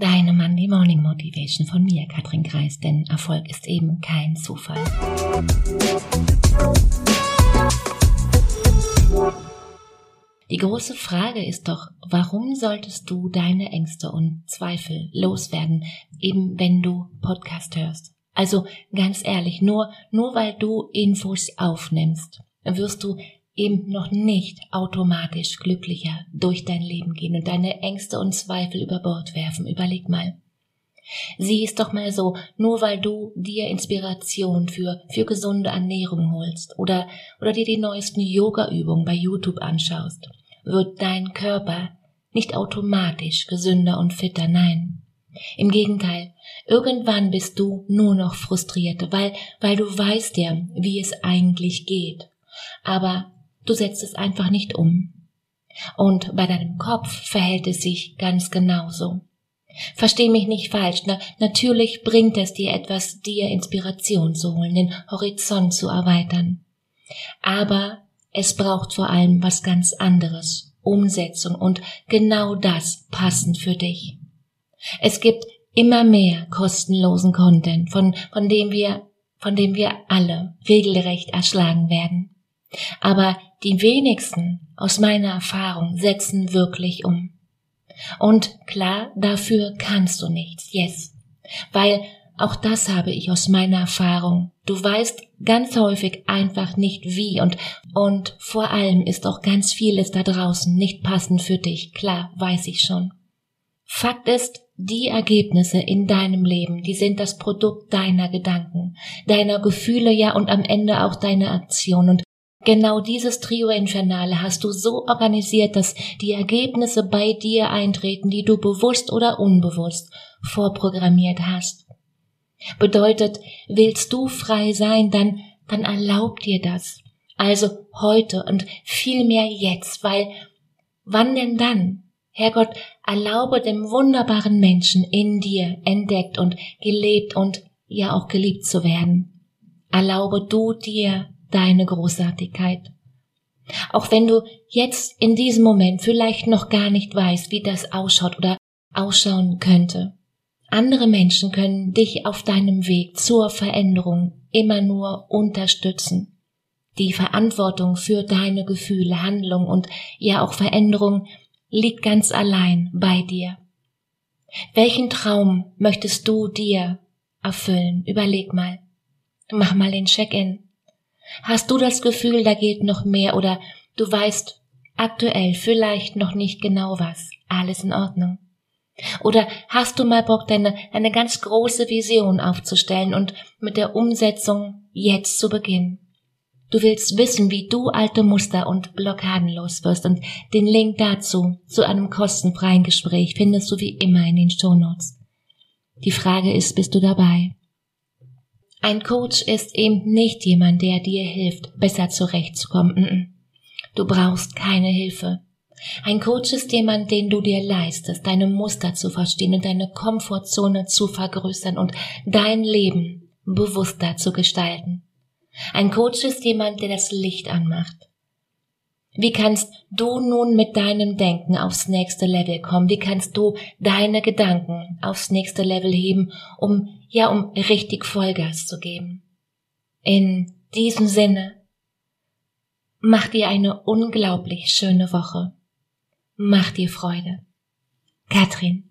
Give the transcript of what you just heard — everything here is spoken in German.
Deine Monday Morning Motivation von mir, Katrin Kreis, denn Erfolg ist eben kein Zufall. Die große Frage ist doch, warum solltest du deine Ängste und Zweifel loswerden, eben wenn du Podcast hörst? Also ganz ehrlich, nur, nur weil du Infos aufnimmst, wirst du eben noch nicht automatisch glücklicher durch dein Leben gehen und deine Ängste und Zweifel über Bord werfen. Überleg mal. Sieh es doch mal so, nur weil du dir Inspiration für, für gesunde Ernährung holst oder, oder dir die neuesten Yoga-Übungen bei YouTube anschaust, wird dein Körper nicht automatisch gesünder und fitter, nein. Im Gegenteil, irgendwann bist du nur noch frustriert, weil, weil du weißt ja, wie es eigentlich geht. Aber du setzt es einfach nicht um. Und bei deinem Kopf verhält es sich ganz genauso. Versteh mich nicht falsch, na, natürlich bringt es dir etwas, dir Inspiration zu holen, den Horizont zu erweitern. Aber es braucht vor allem was ganz anderes, Umsetzung und genau das passend für dich. Es gibt immer mehr kostenlosen Content, von, von dem wir, von dem wir alle regelrecht erschlagen werden. Aber die wenigsten aus meiner Erfahrung setzen wirklich um. Und klar, dafür kannst du nichts, yes. Weil auch das habe ich aus meiner Erfahrung. Du weißt ganz häufig einfach nicht wie und, und vor allem ist auch ganz vieles da draußen nicht passend für dich. Klar, weiß ich schon. Fakt ist, die Ergebnisse in deinem Leben, die sind das Produkt deiner Gedanken, deiner Gefühle, ja und am Ende auch deiner Aktion. Und Genau dieses Trio Infernale hast du so organisiert, dass die Ergebnisse bei dir eintreten, die du bewusst oder unbewusst vorprogrammiert hast. Bedeutet, willst du frei sein, dann, dann erlaub dir das. Also heute und vielmehr jetzt, weil wann denn dann? Herrgott, erlaube dem wunderbaren Menschen in dir entdeckt und gelebt und ja auch geliebt zu werden. Erlaube du dir deine Großartigkeit. Auch wenn du jetzt in diesem Moment vielleicht noch gar nicht weißt, wie das ausschaut oder ausschauen könnte. Andere Menschen können dich auf deinem Weg zur Veränderung immer nur unterstützen. Die Verantwortung für deine Gefühle, Handlung und ja auch Veränderung liegt ganz allein bei dir. Welchen Traum möchtest du dir erfüllen? Überleg mal. Mach mal den Check-in. Hast du das Gefühl, da geht noch mehr oder du weißt aktuell vielleicht noch nicht genau was? Alles in Ordnung. Oder hast du mal Bock, deine, deine ganz große Vision aufzustellen und mit der Umsetzung jetzt zu beginnen? Du willst wissen, wie du alte Muster und Blockaden los wirst und den Link dazu zu einem kostenfreien Gespräch findest du wie immer in den Shownotes. Die Frage ist, bist du dabei? Ein Coach ist eben nicht jemand, der dir hilft, besser zurechtzukommen. Du brauchst keine Hilfe. Ein Coach ist jemand, den du dir leistest, deine Muster zu verstehen und deine Komfortzone zu vergrößern und dein Leben bewusster zu gestalten. Ein Coach ist jemand, der das Licht anmacht. Wie kannst du nun mit deinem Denken aufs nächste Level kommen? Wie kannst du deine Gedanken aufs nächste Level heben, um ja, um richtig Vollgas zu geben. In diesem Sinne, mach dir eine unglaublich schöne Woche. Mach dir Freude. Katrin